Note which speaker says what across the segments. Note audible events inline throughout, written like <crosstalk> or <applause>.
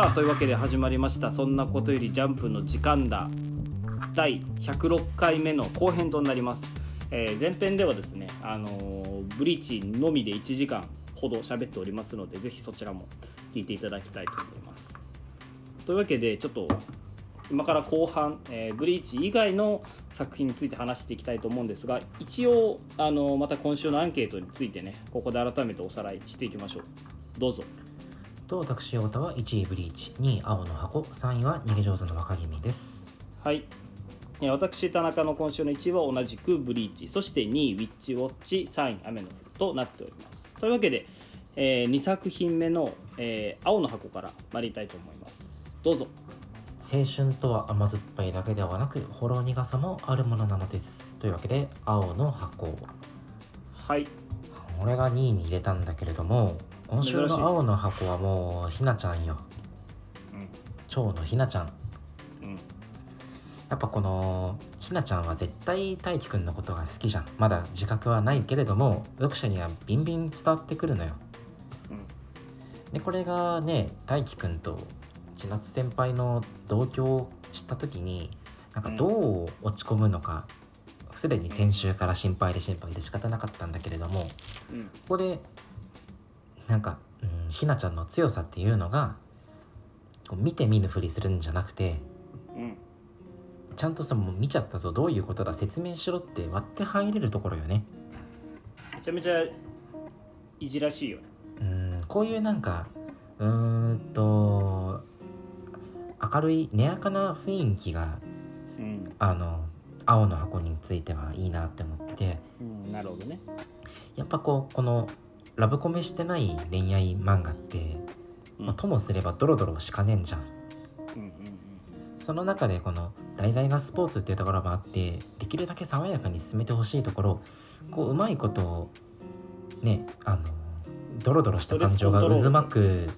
Speaker 1: さあというわけで始まりました「そんなことよりジャンプ」の時間だ。第106回目の後編となります、えー前編ではですね、あのーブリーチのみで1時間ほど喋っておりますのでぜひそちらも聞いていただきたいと思います。というわけでちょっと今から後半、えーブリーチ以外の作品について話していきたいと思うんですが一応あのまた今週のアンケートについてねここで改めておさらいしていきましょう。どうぞ。
Speaker 2: と私太田は1位ブリーチ2位青の箱3位は逃げ上手の若君です。
Speaker 1: はい。えー私田中の今週の1位は同じくブリーチそして2位ウィッチウォッチ3位雨の降るとなっております。というわけで、え2作品目の、えー青の箱から参りたいと思います。どうぞ。
Speaker 2: 青春とは甘酸っぱいだけではなくほろ苦さもあるものなのです。というわけで青の箱
Speaker 1: はい
Speaker 2: 俺が2位に入れたんだけれども今週の青の箱はもうひなちゃんよ。蝶のひなちゃん。
Speaker 1: うん。うん
Speaker 2: やっぱこのひなちゃんは絶対大輝くんのことが好きじゃん。まだ自覚はないけれども読者にはビンビン伝わってくるのよ。
Speaker 1: うん。
Speaker 2: でこれがね大輝くんと千夏先輩の同居を知った時になんかどう落ち込むのかすでに先週から心配で心配で仕方なかったんだけれどもこ
Speaker 1: うん。
Speaker 2: こでなんか、うん、ひなちゃんの強さっていうのがこう見て見ぬふりするんじゃなくて
Speaker 1: うん。
Speaker 2: ちゃんとさもう見ちゃったぞどういうことだ説明しろって割って入れるところよね。
Speaker 1: めちゃめちゃいじらしいよね。
Speaker 2: うんこういうなんかうーんと明るい根やかな雰囲気が
Speaker 1: うん、
Speaker 2: あの青の箱についてはいいなって思ってて。
Speaker 1: うん、なるほどね。
Speaker 2: やっぱこうこのラブコメしてない恋愛漫画って、
Speaker 1: うん。
Speaker 2: まあともすればドロドロしかねんじゃん。
Speaker 1: うんうん
Speaker 2: その中でこの題材がスポーツっていうところもあってできるだけ爽やかに進めてほしいところこううまいことをねあのドロドロした感情が渦巻く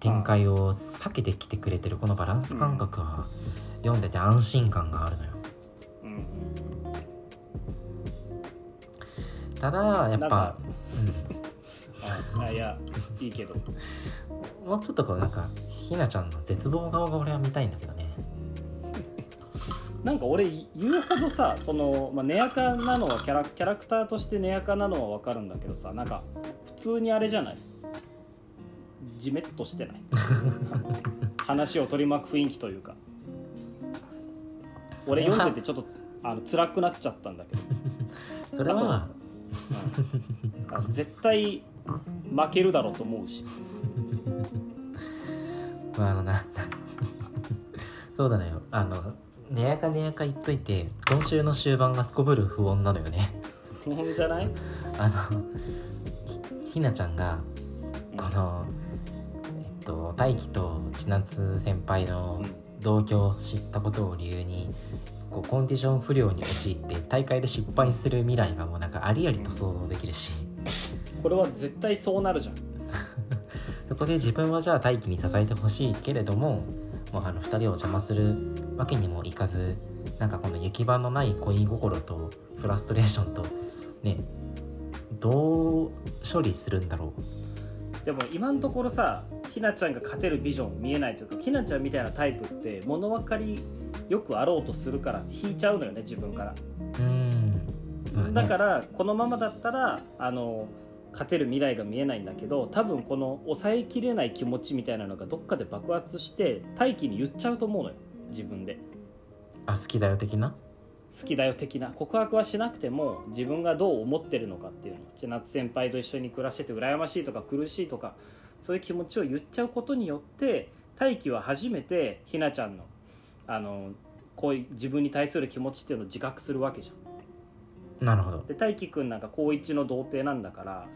Speaker 2: 展開を避けてきてくれてるこのバランス感覚は読んでて安心感があるのよただやっぱ
Speaker 1: なんか、ああいやいいけど。
Speaker 2: うん、もうちょっとこうなんかひなちゃんの絶望顔が俺は見たいんだけどね。
Speaker 1: なんか俺言うほどさその、まあ、根やかなのはキャラキャラクターとして根やかなのは分かるんだけどさなんか普通にあれじゃない？じめっとしてない？話を取り巻く雰囲気というか。俺読んでてちょっとあの辛くなっちゃったんだけど、
Speaker 2: それは
Speaker 1: うんあ絶対負けるだろうと思うし。<laughs>
Speaker 2: まああのな <laughs> そうだねよ。あのねやかねやか言っといて今週の終盤がすこぶる不穏なのよね。
Speaker 1: 不穏じゃない？<laughs>
Speaker 2: あのひひなちゃんがこのえっと大輝と千夏先輩の同居を知ったことを理由にこうコンディション不良に陥って大会で失敗する未来がもうなんかありありと想像できるし
Speaker 1: これは絶対そうなるじゃん。<laughs>
Speaker 2: そこで自分はじゃあ大輝に支えてほしいけれどももうあの2人を邪魔するわけにもいかずなんかこの行き場のない恋心とフラストレーションとねどう処理するんだろ
Speaker 1: でも今のところさひなちゃんが勝てるビジョン見えないというかひなちゃんみたいなタイプって物分かりよくあろうとするから引いちゃうのよね自分から、
Speaker 2: うん、
Speaker 1: だからこのままだったらあの勝てる未来が見えないんだけど多分この抑えきれない気持ちみたいなのがどっかで爆発して大輝に言っちゃうと思うのよ自分で。
Speaker 2: あ好きだよ的な？
Speaker 1: 好きだよ的な。告白はしなくても自分がどう思ってるのかっていうの千夏先輩と一緒に暮らしてて羨ましいとか苦しいとかそういう気持ちを言っちゃうことによって大輝は初めてひなちゃんのあのこういう自分に対する気持ちっていうのを自覚するわけじゃん。
Speaker 2: なるほど。
Speaker 1: で大輝くんなんか高一の童貞なんだから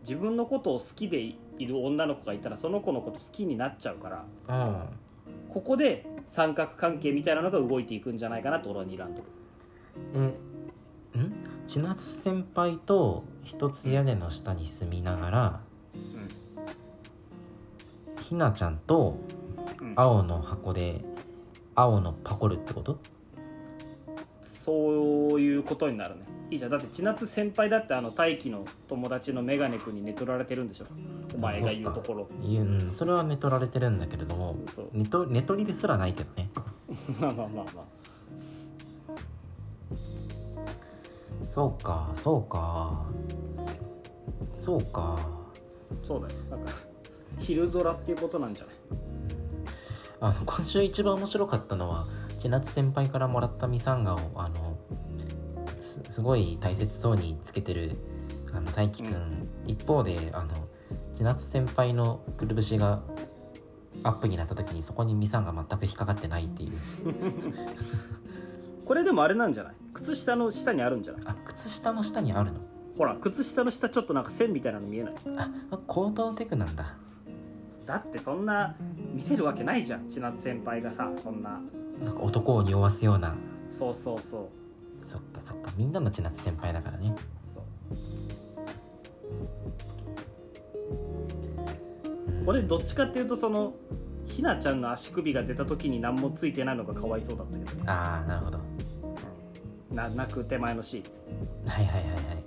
Speaker 1: 自分のことを好きでいる女の子がいたらその子のこと好きになっちゃうから
Speaker 2: うん。
Speaker 1: ここで三角関係みたいなのが動いていくんじゃないかなと俺は睨んど。る。
Speaker 2: えん？千夏先輩と一つ屋根の下に住みながらひなちゃんと
Speaker 1: うん。
Speaker 2: 青の箱で青のパコルってこと？
Speaker 1: そういうことになるね。いいじゃん。だって千夏先輩だってあの大輝の友達のメガネ君に寝取られてるんでしょ？お前が言うところ。
Speaker 2: いやうんそれは寝取られてるんだけれども
Speaker 1: そう。
Speaker 2: 寝と寝取りですらないけどね。
Speaker 1: ま <laughs> あまあまあまあ。
Speaker 2: そうかそうか。そうか。
Speaker 1: そうだよ。なんか昼ドラっていうことなんじゃない？
Speaker 2: あの今週一番面白かったのは千夏先輩からもらったミサンガをあのすすごい大切そうにつけてるあの大輝くん、
Speaker 1: うん。
Speaker 2: 一方であの千夏先輩のくるぶしがアップになった時にそこにミサンが全く引っかかってないっていう。<laughs>
Speaker 1: これでもあれなんじゃない？靴下の下にあるんじゃない？
Speaker 2: あ靴下の下にあるの？
Speaker 1: ほら靴下の下ちょっとなんか線みたいなの見えない？
Speaker 2: あ高等テクなんだ
Speaker 1: だってそんな見せるわけないじゃん千夏先輩がさそんな。
Speaker 2: そっか男を匂わすような。
Speaker 1: そうそうそう。
Speaker 2: そっかそっかみんなの千夏先輩だからね。
Speaker 1: そう。
Speaker 2: うん。
Speaker 1: 俺どっちかっていうとそのひなちゃんの足首が出た時に何もついてないのがかわいそうだったけどね。
Speaker 2: ああなるほど。
Speaker 1: な泣く手前のシーン。
Speaker 2: はいはいはいはい。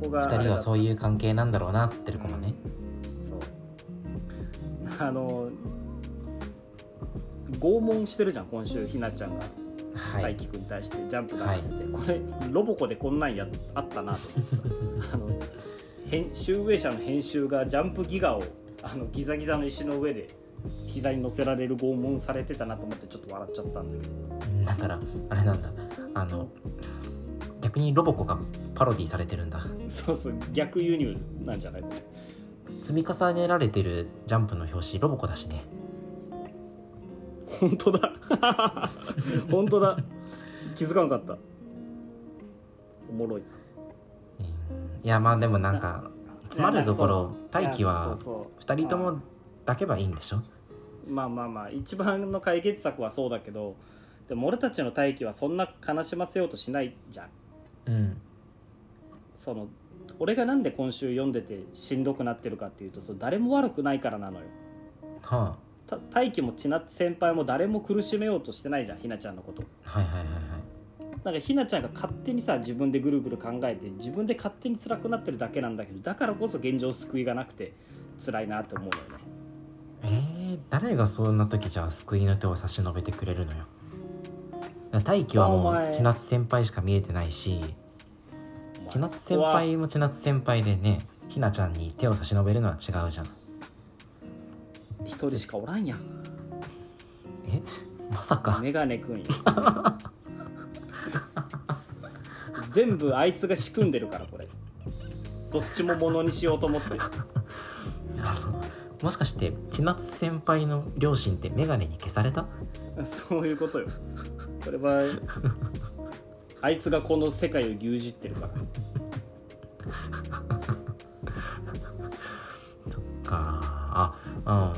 Speaker 1: そこが
Speaker 2: 2人は
Speaker 1: う
Speaker 2: そういう関係なんだろうなって言ってる子もね、
Speaker 1: そうあの拷問してるじゃん今週ひなちゃんが。
Speaker 2: はい。
Speaker 1: 大輝くんに対してジャンプ出させて、これロボコでこんなんやあったなと思ってさ。<laughs> あの編集英社の編集がジャンプギガをあのギザギザの石の上で膝に乗せられる拷問されてたなと思ってちょっと笑っちゃったんだけど。
Speaker 2: うんだからあれなんだ。あの逆にロボコがパロディされてるんだ。
Speaker 1: そうそう逆輸入なんじゃない？これ
Speaker 2: 積み重ねられてるジャンプの表紙ロボコだしね。
Speaker 1: 本当だ。<laughs> 本当だ。気づかなかった。おもろい
Speaker 2: うん。いやまあでもなんか詰まるところ大輝は
Speaker 1: そうそう。
Speaker 2: 2人とも抱けばいいんでしょ？
Speaker 1: まあまあまあ一番の解決策はそうだけどでも俺たちの大輝はそんな悲しませようとしないじゃん。
Speaker 2: うん。
Speaker 1: その俺がなんで今週読んでてしんどくなってるかっていうとその誰も悪くないからなのよ。
Speaker 2: は
Speaker 1: た大輝も千夏先輩も誰も苦しめようとしてないじゃんひなちゃんのこと。
Speaker 2: あはいはいはいはい。
Speaker 1: なんかひなちゃんが勝手にさ自分でぐるぐる考えて自分で勝手に辛くなってるだけなんだけどだからこそ現状救いがなくて辛いなって思うのよね。
Speaker 2: えー、誰がそんな時じゃあ救いの手を差し伸べてくれるのよ。大輝はもう千夏先輩しか見えてないし千夏先輩も千夏先輩でねひなちゃんに手を差し伸べるのは違うじゃん。
Speaker 1: 一人しかおらんやん。
Speaker 2: え？<laughs> まさか。
Speaker 1: メガネくんよ全部あいつが仕組んでるからこれ。どっちもものにしようと思って。
Speaker 2: あのもしかして千夏先輩の両親ってメガネに消された？
Speaker 1: そういうことよ。これはあいつがこの世界を牛耳ってるから <laughs>
Speaker 2: そっか。ああ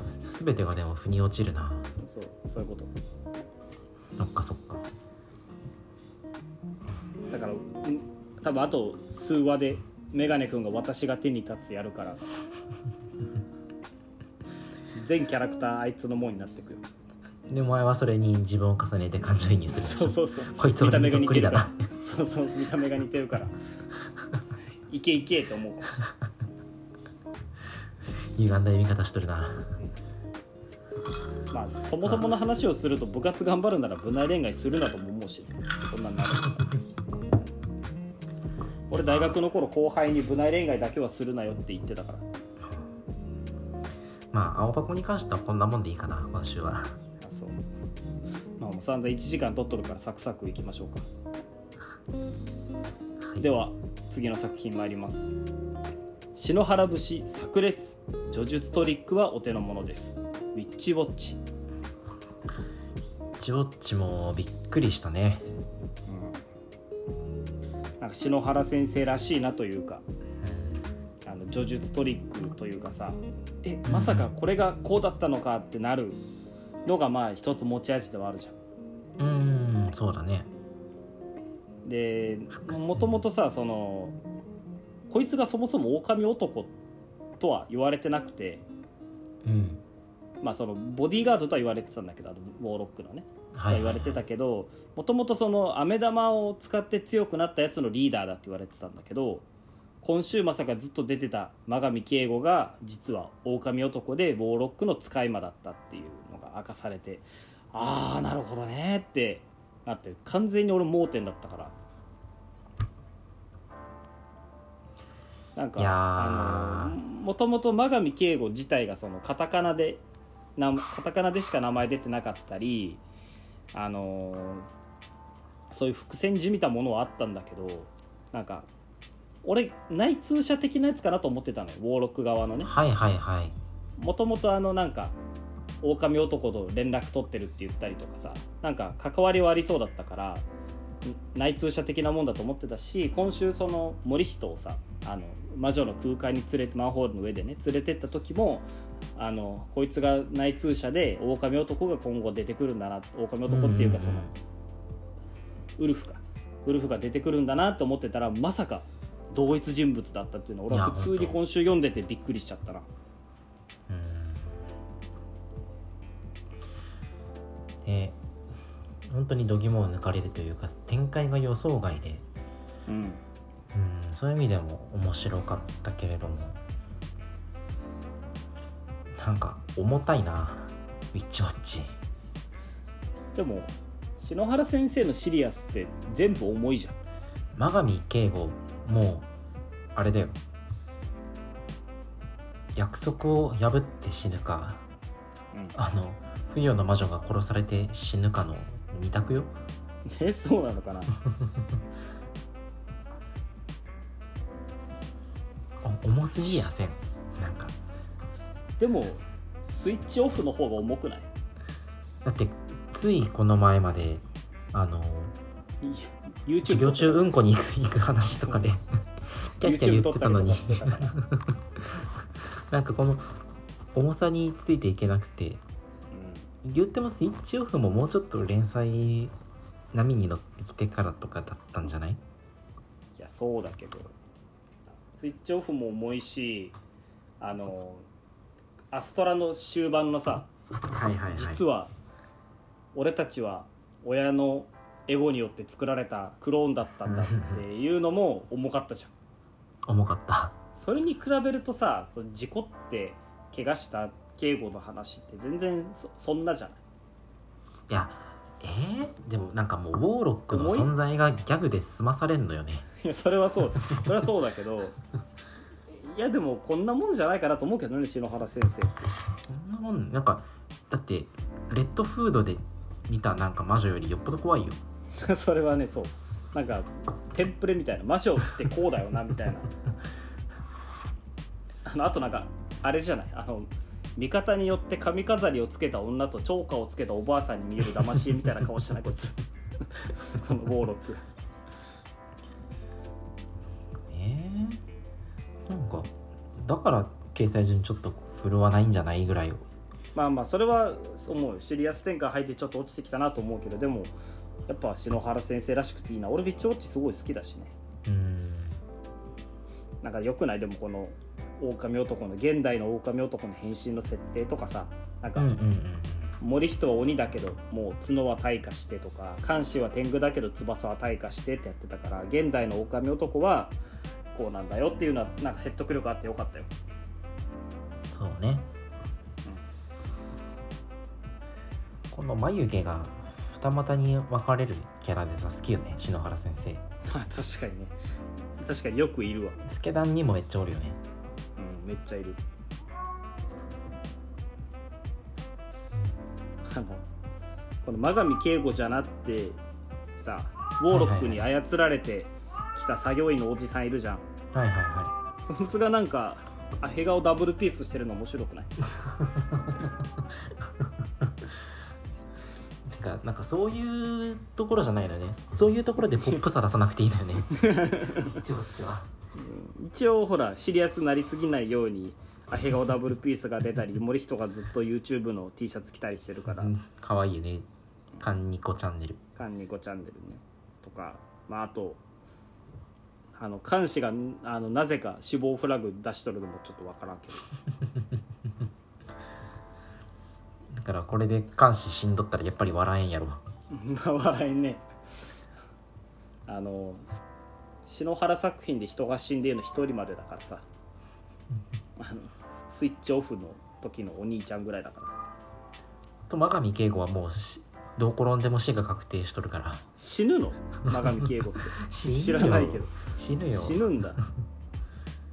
Speaker 2: 全てがでも腑に落ちるな。
Speaker 1: そうそういうこと。
Speaker 2: そっかそっか。
Speaker 1: だからうん多分あと数話でメガネ君が私が手に立つやるから。<laughs> 全キャラクターあいつのもんになってくよ。
Speaker 2: でお前はそれに自分を重ねて感情移入する
Speaker 1: そうそうそう。
Speaker 2: こいつ俺にそっくりだな。
Speaker 1: そうそう見た目が似てるからいけいけって思うかも。しれない
Speaker 2: 歪んだ読み方しとるな。
Speaker 1: まあそもそもの話をすると部活頑張るなら部内恋愛するなとも思うしそんなんなる俺大学の頃後輩に部内恋愛だけはするなよって言ってたから。
Speaker 2: まあ青箱に関してはこんなもんでいいかな今週は。
Speaker 1: あそう。まあもう散々1時間取っとるからサクサクいきましょうか。
Speaker 2: はい。
Speaker 1: では次の作品参ります。篠原節炸裂。叙述トリックはお手の物です。ウィッチウォッチ、
Speaker 2: ジウォッチもびっくりしたね。
Speaker 1: なんか篠原先生らしいなというか。
Speaker 2: うん
Speaker 1: あの叙述トリックというかさ。えまさかこれがこうだったのかってなるのがまあ一つ持ち味ではあるじゃん。
Speaker 2: うーんそうだね
Speaker 1: でもともとさそのこいつがそもそも狼男とは言われてなくて
Speaker 2: うん。
Speaker 1: まあそのボディーガードとは言われてたんだけどあのウォーロックのね。とは言われてたけどもともとその飴玉を使って強くなったやつのリーダーだって言われてたんだけど今週まさかずっと出てた真上敬吾が実は狼男でウォーロックの使い魔だったっていうのが明かされてああなるほどねってなって完全に俺盲点だったから。なんかもともと真上敬吾自体がそのカタカナでなカタカナでしか名前出てなかったりあのそういう伏線じみたものはあったんだけどなんか俺内通者的なやつかなと思ってたのよウォーロック側のね。
Speaker 2: はいはいはい。
Speaker 1: もともとあのなんか狼男と連絡取ってるって言ったりとかさなんか関わりはありそうだったからん内通者的なもんだと思ってたし今週その森人をさあの魔女の空間に連れてマンホールの上でね連れてった時もあのこいつが内通者で狼男が今後出てくるんだな狼男っていうかその、ウルフか。ウルフが出てくるんだなと思ってたらまさか同一人物だったっていうのは俺は普通に今週読んでてびっくりしちゃったな
Speaker 2: えー本当に度肝を抜かれるというか展開が予想外で、
Speaker 1: うん。
Speaker 2: うん、そういう意味でも面白かったけれどもなんか重たいなウィッチウォッチ。
Speaker 1: でも篠原先生のシリアスって全部重いじゃん。
Speaker 2: 真上敬吾もうあれだよ。約束を破って死ぬか。
Speaker 1: うん。
Speaker 2: あの不与の魔女が殺されて死ぬかの二択よ。
Speaker 1: えそうなのかな？<laughs>
Speaker 2: お重すぎやせん。なんか。
Speaker 1: でもスイッチオフの方が重くない？
Speaker 2: だってついこの前まであの授業中うんこに行く <laughs> 話とかでキャッキャ言ってたのに。<laughs> なんかこの重さについていけなくて言ってもスイッチオフももうちょっと連載波に乗ってきてからとかだったんじゃない？
Speaker 1: いやそうだけど。スイッチオフも重いしあのアストラの終盤のさ
Speaker 2: はいはいはい。
Speaker 1: 実は俺たちは親のエゴによって作られたクローンだったんだっていうのも重かったじゃん。<laughs>
Speaker 2: 重かった。
Speaker 1: それに比べるとさ事故って怪我した敬吾の話って全然そそんなじゃない。
Speaker 2: いやえー、でもなんかもうウォーロックの存在がギャグで済まされんのよね。
Speaker 1: いやそれはそうそれはそうだけど <laughs> いやでもこんなもんじゃないかなと思うけどね篠原先生って。
Speaker 2: そんなもんなんかだってレッドフードで見たなんか魔女よりよっぽど怖いよ。<laughs>
Speaker 1: それはねそう。なんかテンプレみたいな魔女ってこうだよなみたいな。<laughs> あのあとなんかあれじゃない？あの味方によって髪飾りをつけた女と超過をつけたおばあさんに見える騙し絵みたいな顔してないこいつ。このウォーロック
Speaker 2: えー、なんかだから掲載順ちょっと振るわないんじゃないぐらいを。
Speaker 1: まあまあそれは思う。シリアス展開入ってちょっと落ちてきたなと思うけどでもやっぱ篠原先生らしくていいな。俺ビッチウォッチすごい好きだしね。
Speaker 2: うーん。
Speaker 1: なんかよくない？でもこの狼男の現代の狼男の変身の設定とかさなんか
Speaker 2: うんうんうん。
Speaker 1: 森人は鬼だけどもう角は退化してとか監視は天狗だけど翼は退化してってやってたから現代の狼男はこうなんだよっていうのはなんか説得力あってよかったよ。
Speaker 2: そうね、この眉毛が二股に分かれるキャラでさ好きよね篠原先生。
Speaker 1: ま <laughs> あ確かにね。確かによくいるわ。
Speaker 2: スケダンにもめっちゃおるよね。
Speaker 1: うんめっちゃいる。あのこの真上敬吾じゃなってさウォーロックに操られてきた作業員のおじさんいるじゃん。
Speaker 2: はいはいは
Speaker 1: こいつがなんかあへ顔ダブルピースしてるの面白くない？
Speaker 2: い <laughs> なんかなんかそういうところじゃないのね。そういうところでポップさ出さなくていいのよね。一 <laughs> 応一応。
Speaker 1: うん一応ほらシリアスになりすぎないようにあへ顔ダブルピースが出たり森人がずっと YouTube の T シャツ着たりしてるから
Speaker 2: うん。かわいいよね。カンニコチャンネル。
Speaker 1: カンニコチャンネルね。とか、まあ、あとあの監視があのなぜか死亡フラグ出しとるのもちょっとわからんけど。<laughs>
Speaker 2: からこれで監視死んどったらやっぱり笑えんやろ。<laughs>
Speaker 1: 笑えんね。あの篠原作品で人が死んでるの一人までだからさ。あのスイッチオフの時のお兄ちゃんぐらいだから。
Speaker 2: と真上敬吾はもうしどう転んでも死が確定しとるから。
Speaker 1: 死ぬの？真上敬吾って。<laughs> 知らないけど。
Speaker 2: 死ぬよ。
Speaker 1: 死ぬんだ。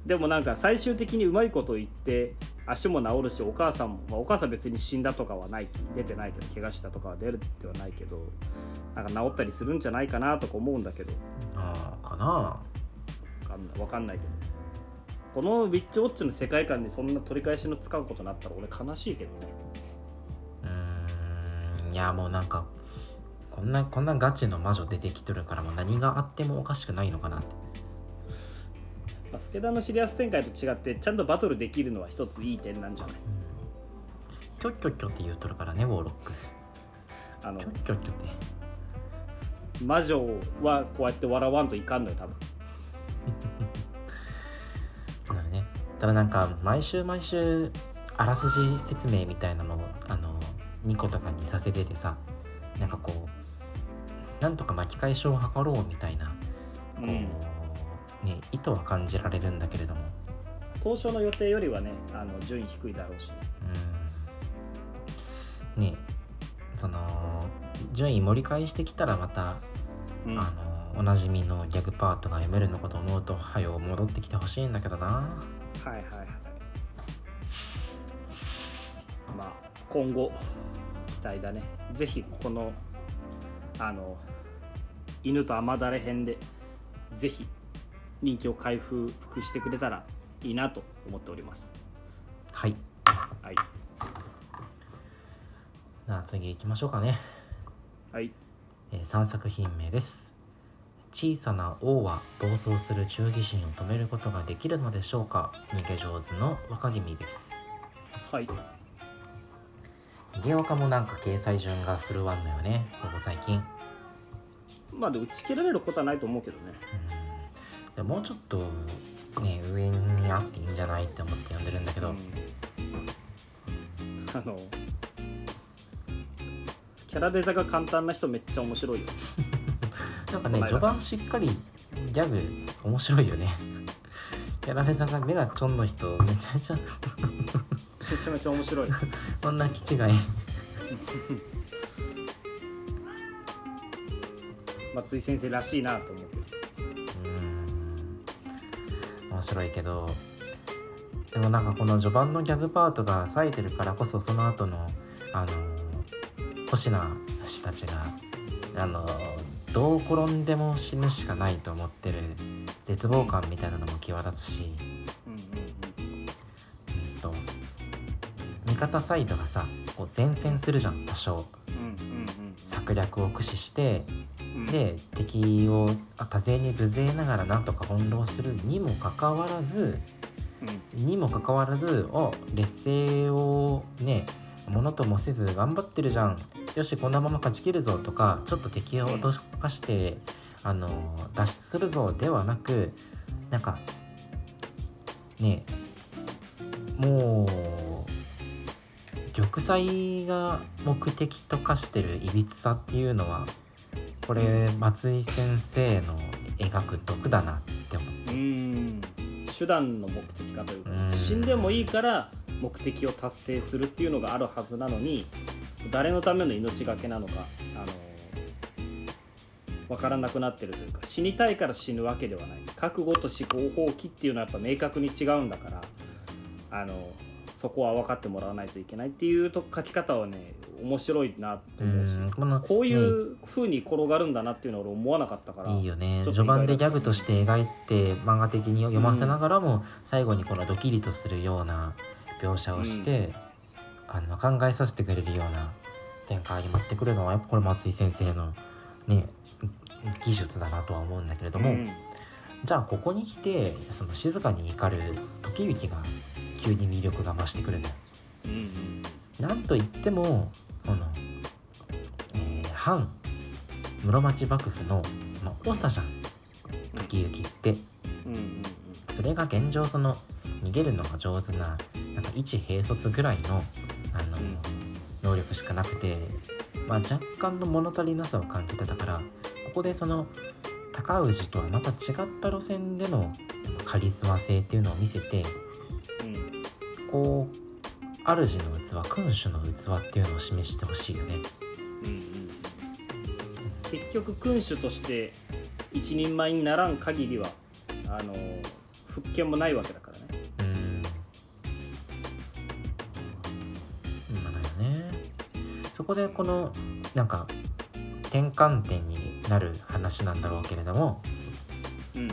Speaker 1: でもなんか最終的にうまいこと言って足も治るしお母さんも、まあ、お母さん別に死んだとかはない出てないけど怪我したとかは出るってはないけどなんか治ったりするんじゃないかなとか思うんだけど。
Speaker 2: ああかな。
Speaker 1: わかんないわかんないけど。このウィッチウォッチの世界観にそんな取り返しの使うことになったら俺悲しいけどね。
Speaker 2: うーんいやもうなんかこんなこんなガチの魔女出てきとるからもう何があってもおかしくないのかなって
Speaker 1: まあ、スケダのシリアス展開と違ってちゃんとバトルできるのは一ついい点なんじゃない？
Speaker 2: キョッキョッキョって言うとるからねウォーロック。
Speaker 1: あの
Speaker 2: キョッキョッキョって。
Speaker 1: 魔女はこうやって笑わんといかんのよ多分。
Speaker 2: だからね。ただなんか毎週毎週あらすじ説明みたいなのをあの2個とかにさせててさなんかこうなんとか巻き返しを図ろうみたいなこう、
Speaker 1: うん
Speaker 2: ね意図は感じられるんだけれども。
Speaker 1: 当初の予定よりはねあの順位低いだろうし。ね
Speaker 2: うん。ねその順位盛り返してきたらまた、
Speaker 1: うん。
Speaker 2: あのおなじみのギャグパートが読めるのかと思うとはよ戻ってきてほしいんだけどな。
Speaker 1: はいはいはい。まあ今後期待だね。ぜひこのあの犬と雨だれ編でぜひ人気を回復してくれたらいいなと思っております。
Speaker 2: はい。
Speaker 1: はい。
Speaker 2: じゃあ次行きましょうかね。
Speaker 1: はい。
Speaker 2: えー3作品目です。小さな王は暴走する忠義心を止めることができるのでしょうか？逃げ上手の若君です。
Speaker 1: はい。
Speaker 2: 逃げ若もなんか掲載順が振るわんのよねここ最近。
Speaker 1: まあで打ち切られることはないと思うけどね。
Speaker 2: うんでもうちょっとね上にあっていいんじゃないって思って読んでるんだけど、
Speaker 1: うん。あのキャラデザが簡単な人めっちゃ面白いよ。<laughs>
Speaker 2: なんかね序盤しっかりギャグ面白いよね。やられさんが目がちょんの人めちゃめちゃ
Speaker 1: めちゃめちゃ面白い。<laughs>
Speaker 2: こんな気違い。<laughs>
Speaker 1: 松井先生らしいなと思う
Speaker 2: う白いけどでもなんかこの序盤のギャグパートが冴えてるからこそその後のあの星名氏たちがあのどう転んでも死ぬしかないと思ってる絶望感みたいなのも際立つし、
Speaker 1: うん
Speaker 2: と味方サイドがさこう前線するじゃん多少。
Speaker 1: うん。
Speaker 2: 策略を駆使してで敵を多勢に無勢ながらなんとか翻弄するにもかかわらずにもかかわらずあ劣勢をねものともせず頑張ってるじゃん。よしこのまま勝ち切るぞとかちょっと敵を脅かしてあの脱出するぞではなくなんかねもう玉砕が目的と化してるいびつさっていうのはこれ松井先生の描く毒だなって思う。
Speaker 1: うん手段の目的かというか
Speaker 2: うん
Speaker 1: 死んでもいいから目的を達成するっていうのがあるはずなのに誰のための命がけなのかあの分からなくなってるというか死にたいから死ぬわけではない覚悟と思考放棄っていうのはやっぱ明確に違うんだからあのそこは分かってもらわないといけないっていうと書き方はね面白いなと思うし
Speaker 2: うんこ
Speaker 1: うい
Speaker 2: ね。
Speaker 1: う風に転がるんだなっていうのは俺思わなかったから
Speaker 2: いいよね。序盤でギャグとして描いて漫画的に読ませながらも、最後にこのドキリとするような描写をして、あの考えさせてくれるような展開に持ってくるのはやっぱこれ松井先生のね技術だなとは思うんだけれども、
Speaker 1: うん。
Speaker 2: じゃあここに来てその静かに怒る時行が急に魅力が増してくるんだよ。
Speaker 1: うん
Speaker 2: なんといってもこの、えー反室町幕府の、まあ、長じゃん時行って
Speaker 1: うんうんうん
Speaker 2: それが現状その逃げるのが上手ななんか一兵卒ぐらいのあの、
Speaker 1: うん。
Speaker 2: 能力しかなくて、まあ、若干の物足りなさを感じてたからここでその高氏とはまた違った路線でのカリスマ性っていうのを見せて
Speaker 1: うん。
Speaker 2: こう主の器君主の器っていうのを示してほしいよね。
Speaker 1: うんうん結局君主として一人前にならん限りはあの復権もないわけだからね。
Speaker 2: うん。まあだよね。そこでこのなんか転換点になる話なんだろうけれども。
Speaker 1: うん。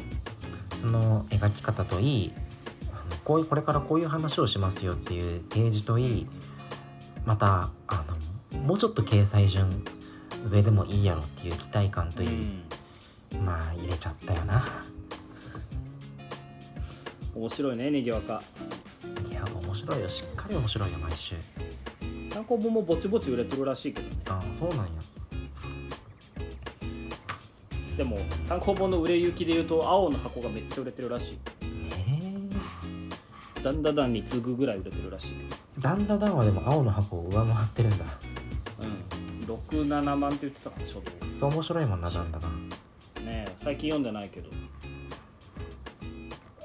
Speaker 2: その描き方といいこういうこれからこういう話をしますよっていう提示といいまたあのもうちょっと掲載順上でもいいやろっていう期待感といい、まあ入れちゃったよな。
Speaker 1: 面白いねネギ若
Speaker 2: いや面白いよ。しっかり面白いよ毎週。
Speaker 1: 単行本もぼちぼち売れてるらしいけどね。
Speaker 2: ああそうなんや。
Speaker 1: でも単行本の売れ行きで言うと青の箱がめっちゃ売れてるらしい。
Speaker 2: ね
Speaker 1: ダンダダンに次ぐぐらい売れてるらしいけ
Speaker 2: えダンダダンはでも青の箱を上回ってるんだ。
Speaker 1: どうん。67万って言ってたから初動
Speaker 2: そう面白いもんなダンダダン
Speaker 1: ねえ最近読んでないけど。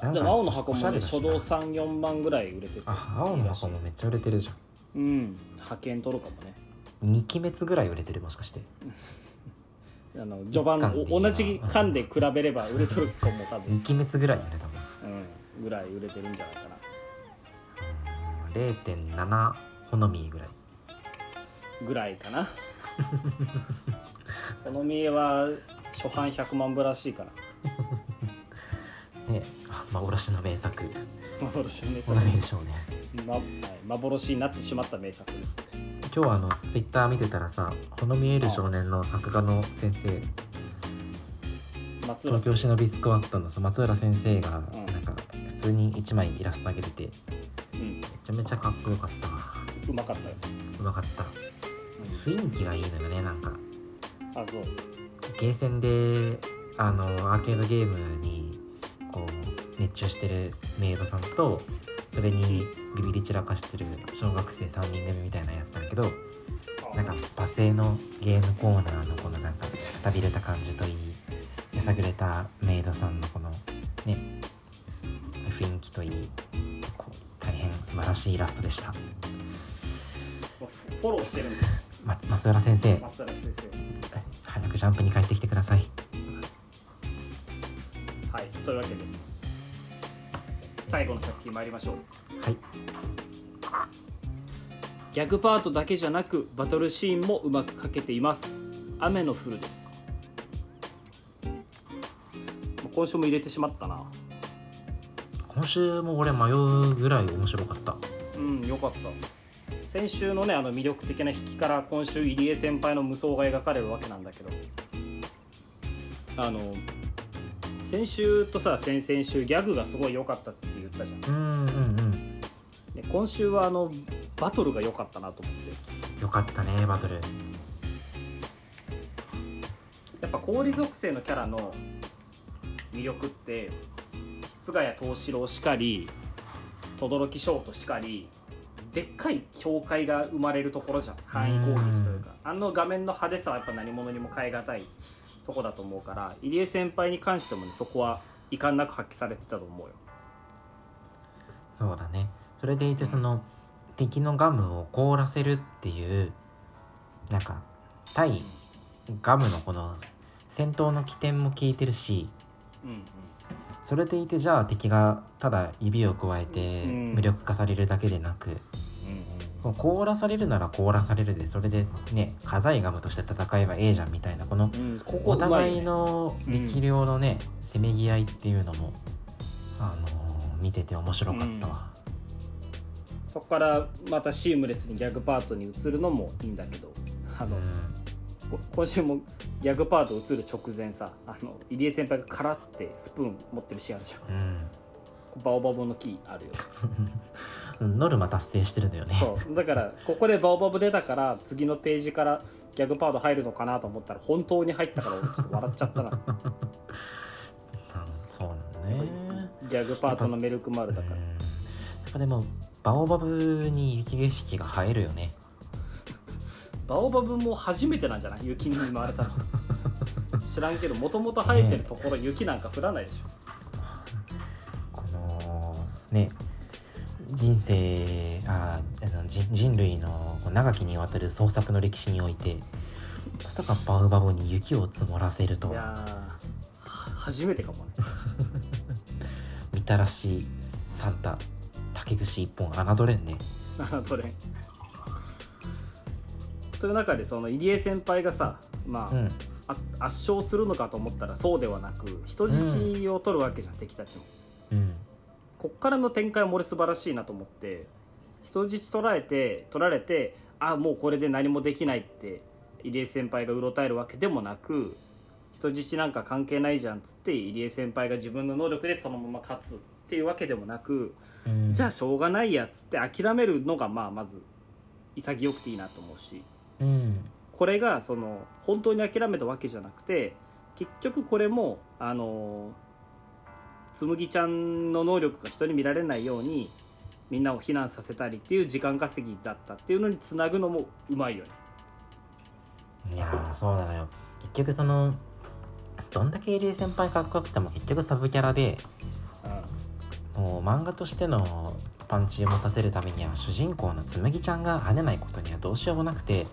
Speaker 2: なんか
Speaker 1: でも青の箱もね
Speaker 2: おしゃれだしな。
Speaker 1: 初動34万ぐらい売れてて。
Speaker 2: あ青の箱もめっちゃ売れてるじゃん。
Speaker 1: うん。派遣取るかもね。
Speaker 2: 2期滅ぐらい売れてるもしかして。<laughs>
Speaker 1: あの序盤
Speaker 2: 一巻でいいな
Speaker 1: お同じ巻で比べれば売れとるかも多分、
Speaker 2: 2期滅ぐらいやね多分。
Speaker 1: うん、ぐらい売れてるんじゃないかな。
Speaker 2: うん0.7ほのみぐらい。
Speaker 1: ぐらいかな。<laughs> この見えは初版100万部らしいから。<laughs>
Speaker 2: ねあ幻の名作。
Speaker 1: 幻の名作、
Speaker 2: でしょうね。
Speaker 1: まはい、幻になってしまった名作です
Speaker 2: 今日はあのツイッター見てたらさほのみえる少年の作画の先生。
Speaker 1: 松浦。
Speaker 2: 東京シノビスクワットの松浦先生が
Speaker 1: うん。
Speaker 2: なんか普通に1枚イラスト上げててちゃめちゃかっこよかったわ。
Speaker 1: うまかったよ、
Speaker 2: うまかった。
Speaker 1: うん。
Speaker 2: 雰囲気がいいのよねなんか。
Speaker 1: あそう。
Speaker 2: ゲーセンであのアーケードゲームにこう熱中してるメイドさんとそれにビビり散らかしてる小学生3人組みたいなのやったんだけどなんか罵声のゲームコーナーのこのなんかくたびれた感じといいやさぐれたメイドさんのこのね雰囲気といい素晴らしいイラストでした。
Speaker 1: フフォローしてるんだ。
Speaker 2: 松松浦先生。
Speaker 1: 松浦先
Speaker 2: 早くジャンプに帰ってきてください。
Speaker 1: 生はいというわけで。最後の作品参りましょう。
Speaker 2: はい。
Speaker 1: ギャグパートだけじゃなくバトルシーンもうまく描けています。雨の降るです。今週も入れてしまったな
Speaker 2: 今週も俺迷うぐらい面白かった。
Speaker 1: うんよかった。先週のねあの魅力的な引きから今週入江先輩の無双が描かれるわけなんだけど。あの先週とさ先々週ギャグがすごい良かったって言ったじゃん。
Speaker 2: うんうんうん。
Speaker 1: で今週はあのバトルが良かったなと思って。
Speaker 2: よかったねバトル。
Speaker 1: やっぱ氷属性のキャラの魅力って室ヶ谷藤四郎しかり轟翔としかりでっかい境界が生まれるところじゃん。範囲攻撃というか。あの画面の派手さはやっぱ何者にも代え難いとこだと思うから入江先輩に関してもねそこは遺憾なく発揮されてたと思うよ。
Speaker 2: そうだね。それでいてその敵のガムを凍らせるっていうなんか対ガムのこの戦闘の起点も効いてるし
Speaker 1: うんうん
Speaker 2: それでいてじゃあ敵がただ指を加えて
Speaker 1: うん。
Speaker 2: 無力化されるだけでなく、この凍らされるなら凍らされるでそれでね火剤ガムとして戦えばええじゃんみたいなこのお互いの力量のね、せめぎ合いっていうのも、あのー見てて面白かったわ、
Speaker 1: そこからまたシームレスにギャグパートに移るのもいいんだけどあの、
Speaker 2: うん。
Speaker 1: こ今週もギャグパート移る直前さあの入江先輩がカラってスプーン持ってるシーンあるじゃん。
Speaker 2: うん
Speaker 1: バオバブの木あるよ。<laughs>
Speaker 2: ノルマ達成してるのよね。
Speaker 1: そう。だからここでバオバブ出たから次のページからギャグパート入るのかなと思ったら本当に入ったから俺ちょっと笑っちゃったな。<laughs>
Speaker 2: うん。そうね。
Speaker 1: ギャグパートのメルクマールだから。
Speaker 2: うん。やっぱでもバオバブに雪景色が映えるよね
Speaker 1: バオバブも初めてなんじゃない？雪に見舞われたの。<laughs> 知らんけどもともと生えてるところ雪なんか降らないでしょ。
Speaker 2: このね人生あ人人類の長きにわたる創作の歴史においてまさかバウバブに雪を積もらせると
Speaker 1: いや初めてかもね。<laughs>
Speaker 2: みたらしサンタ竹串一本侮れんね。
Speaker 1: 侮れんという中でその入江先輩がさまあ、
Speaker 2: うん。
Speaker 1: あ圧勝するのかと思ったらそうではなく人質を取るわけじゃん、敵たちも
Speaker 2: うん。
Speaker 1: こっからの展開も俺素晴らしいなと思って人質取られて取られてあもうこれで何もできないって入江先輩がうろたえるわけでもなく人質なんか関係ないじゃんっつって入江先輩が自分の能力でそのまま勝つっていうわけでもなく、
Speaker 2: うん。
Speaker 1: じゃあしょうがないやっつって諦めるのがまあまず潔くていいなと思うし
Speaker 2: うん。
Speaker 1: これがその本当に諦めたわけじゃなくて結局これもあのつむぎちゃんの能力が人に見られないようにみんなを避難させたりっていう時間稼ぎだったっていうのにつなぐのもうまいよね。
Speaker 2: いやーそうなのよ。結局そのどんだけ入江先輩かっこよくても結局サブキャラでもう漫画としてのパンチを持たせるためには主人公のつむぎちゃんが跳ねないことにはどうしようもなくて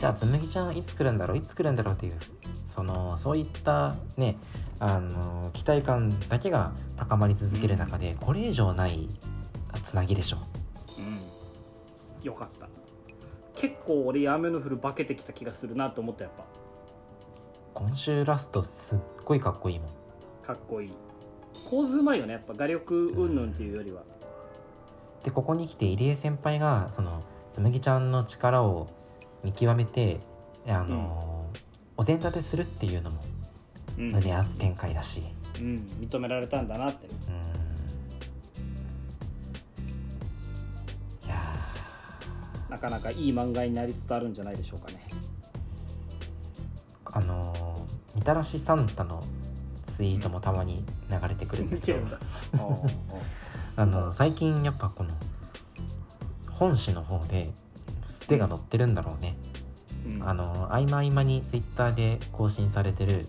Speaker 2: じゃあつむぎちゃんいつ来るんだろういつ来るんだろうっていうそのそういったねあの期待感だけが高まり続ける中でこれ以上ないつなぎでしょ
Speaker 1: う。ん、よかった。結構俺雨の降る化けてきた気がするなと思ったやっ
Speaker 2: 今週ラストすっごいかっこいいもん。
Speaker 1: ぱかっこいい。構図うまいよねやっぱ画力云々っていうよりは
Speaker 2: でここに来て入江先輩がそのつむぎちゃんの力を見極めてあの、お膳立てするっていうのも
Speaker 1: うん、
Speaker 2: 胸熱展開だし。
Speaker 1: うん、認められたんだなって。
Speaker 2: うん。いや
Speaker 1: なかなかいい漫画になりつつあるんじゃないでしょうかね。
Speaker 2: ーあのーみたらしサンタのツイートもたまに流れてくるんだけど、あの最近やっぱこの本誌の方で筆が載ってるんだろうね、
Speaker 1: うん。
Speaker 2: あの合間合間にツイッターで更新されてる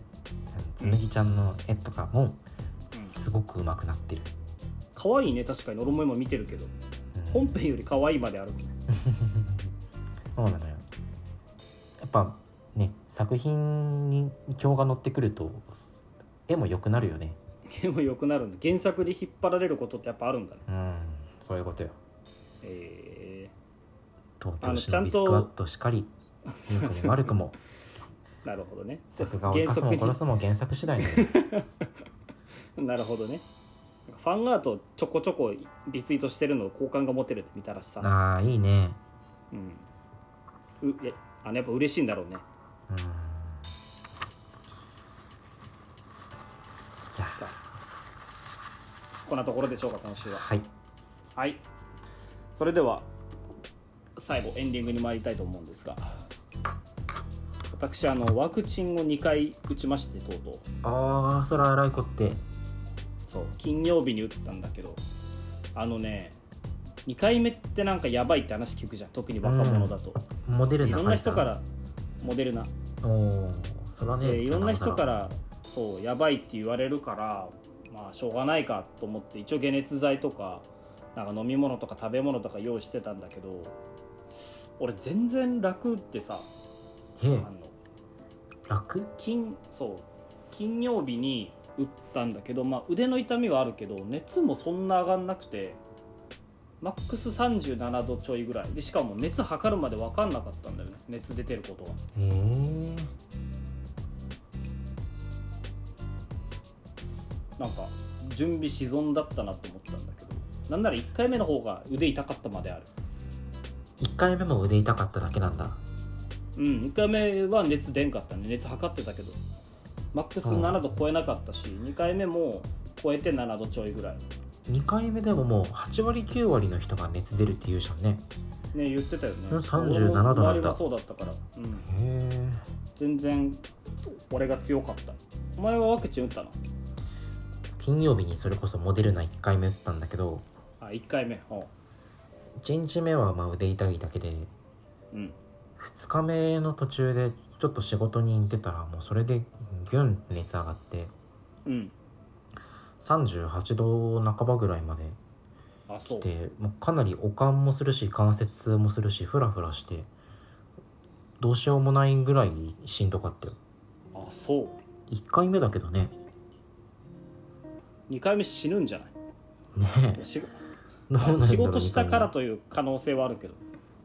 Speaker 2: つむぎちゃんの絵とかもすごく上手くなってる、
Speaker 1: 可愛いね確かに。俺も今見てるけど。
Speaker 2: うん。
Speaker 1: 本編より可愛いまである <laughs>
Speaker 2: そうなのよ。やっぱね作品に今日が乗ってくると絵も良くなるよね
Speaker 1: でも良くなるんだ。原作で引っ張られることってやっぱあるんだね。
Speaker 2: うん。そういうことよ。
Speaker 1: え
Speaker 2: 東
Speaker 1: あの
Speaker 2: 京市のビスクワットしかり。いい子も悪くも。
Speaker 1: ー、なるほどね。
Speaker 2: 作画を生かすも殺すも原作次第だよ <laughs>
Speaker 1: なるほどね。ファンアートちょこちょこリツイートしてるの好感が持てるって見たらしさ。
Speaker 2: ああいいね。
Speaker 1: うん。ういやあのやっぱ嬉しいんだろうね。
Speaker 2: うん
Speaker 1: こんなところでしょうか今週は。
Speaker 2: はい。
Speaker 1: はい。それでは最後エンディングに参りたいと思うんですが私あのワクチンを2回打ちましてとうとう。
Speaker 2: ああそら荒い子って。
Speaker 1: そう。金曜日に打ったんだけどあのね2回目ってなんかやばいって話聞くじゃん。特に若者だと、
Speaker 2: モデルナ
Speaker 1: いろんな人からモデルナ。
Speaker 2: おおそらね
Speaker 1: でいろんな人からそうやばいって言われるからまあしょうがないかと思って一応解熱剤とかなんか飲み物とか食べ物とか用意してたんだけど俺全然楽ってさ
Speaker 2: へえ
Speaker 1: あの
Speaker 2: 楽？
Speaker 1: 金そう金曜日に打ったんだけど、まあ、腕の痛みはあるけど熱もそんな上がんなくてマックス37度ちょいぐらい。でしかも熱測るまで分かんなかったんだよね熱出てることはなんか準備し損だったなと思ったんだけどなんなら1回目の方が腕痛かったまである。
Speaker 2: 1回目も腕痛かっただけなんだ。
Speaker 1: うん1回目は熱出んかったね熱測ってたけどマックス7度超えなかったし、2回目も超えて7度ちょいぐらい。
Speaker 2: 2回目でももう8割9割の人が熱出るって言うじゃんね。
Speaker 1: ね言ってたよね。
Speaker 2: うん37度なん
Speaker 1: そうだったから、うん、
Speaker 2: へえ
Speaker 1: 全然俺が強かった。お前はワクチン打ったの？
Speaker 2: 金曜日にそれこそモデルナ1回目打ったんだけど
Speaker 1: あ1回目。う。ん
Speaker 2: 1日目はまあ腕痛いだけで
Speaker 1: うん。
Speaker 2: 2日目の途中でちょっと仕事に行ってたらもうそれでギュンって熱上がって
Speaker 1: うん。
Speaker 2: 38度半ばぐらいまで
Speaker 1: あそう。
Speaker 2: でもうかなり悪寒もするし関節痛もするしフラフラしてどうしようもないぐらいしんどかったよ。
Speaker 1: あそう。
Speaker 2: 1回目だけどね
Speaker 1: 2回目死ぬんじゃ
Speaker 2: ね
Speaker 1: ない？
Speaker 2: え。
Speaker 1: し
Speaker 2: どうなんだろう
Speaker 1: 仕事したから
Speaker 2: 二
Speaker 1: という可能性はあるけど。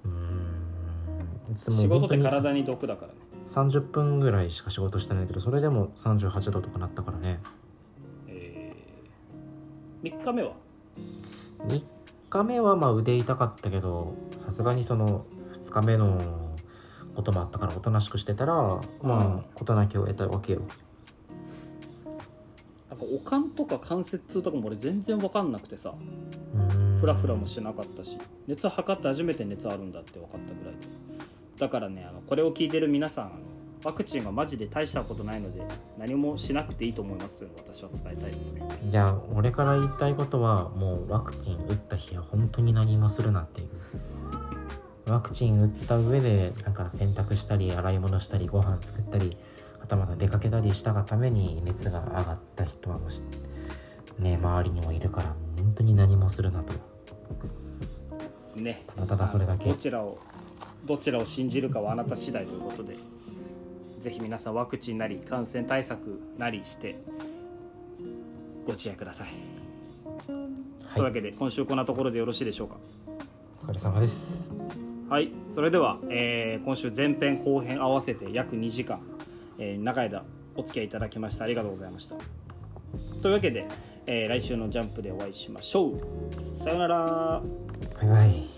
Speaker 2: うーん。
Speaker 1: 仕事って体に毒だからね。
Speaker 2: 30分ぐらいしか仕事してないけどそれでも38度とかなったからね。
Speaker 1: えー、3日目は
Speaker 2: ？3日目はまあ腕痛かったけどさすがにその2日目のこともあったからおとなしくしてたらまあ事なきを得たわけよ
Speaker 1: なんかおかんとか関節痛とかも俺全然分かんなくてさ。フラフラもしなかったし。熱測って初めて熱あるんだって分かったぐらいで。だからねあのこれを聞いてる皆さんワクチンはマジで大したことないので何もしなくていいと思いますというのを私は伝えたいですね。
Speaker 2: じゃあ俺から言いたいことはもうワクチン打った日は本当に何もするなっていう。ワクチン打った上でなんか洗濯したり洗い物したりご飯作ったりはたまた出かけたりしたがために熱が上がった人はもしね周りにもいるから本当に何もするなと。
Speaker 1: ね。
Speaker 2: ただただそれだけ。
Speaker 1: どちらをどちらを信じるかはあなた次第ということでぜひ皆さんワクチンなり感染対策なりしてご自愛ください、という
Speaker 2: はい
Speaker 1: わけで今週こんなところでよろしいでしょうか？
Speaker 2: お疲れ様です。
Speaker 1: はい。それでは、えー今週前編後編合わせて約2時間、えー長い間お付き合いいただきましてありがとうございました。というわけで、えー来週のジャンプでお会いしましょう。さようなら。
Speaker 2: バイバイ。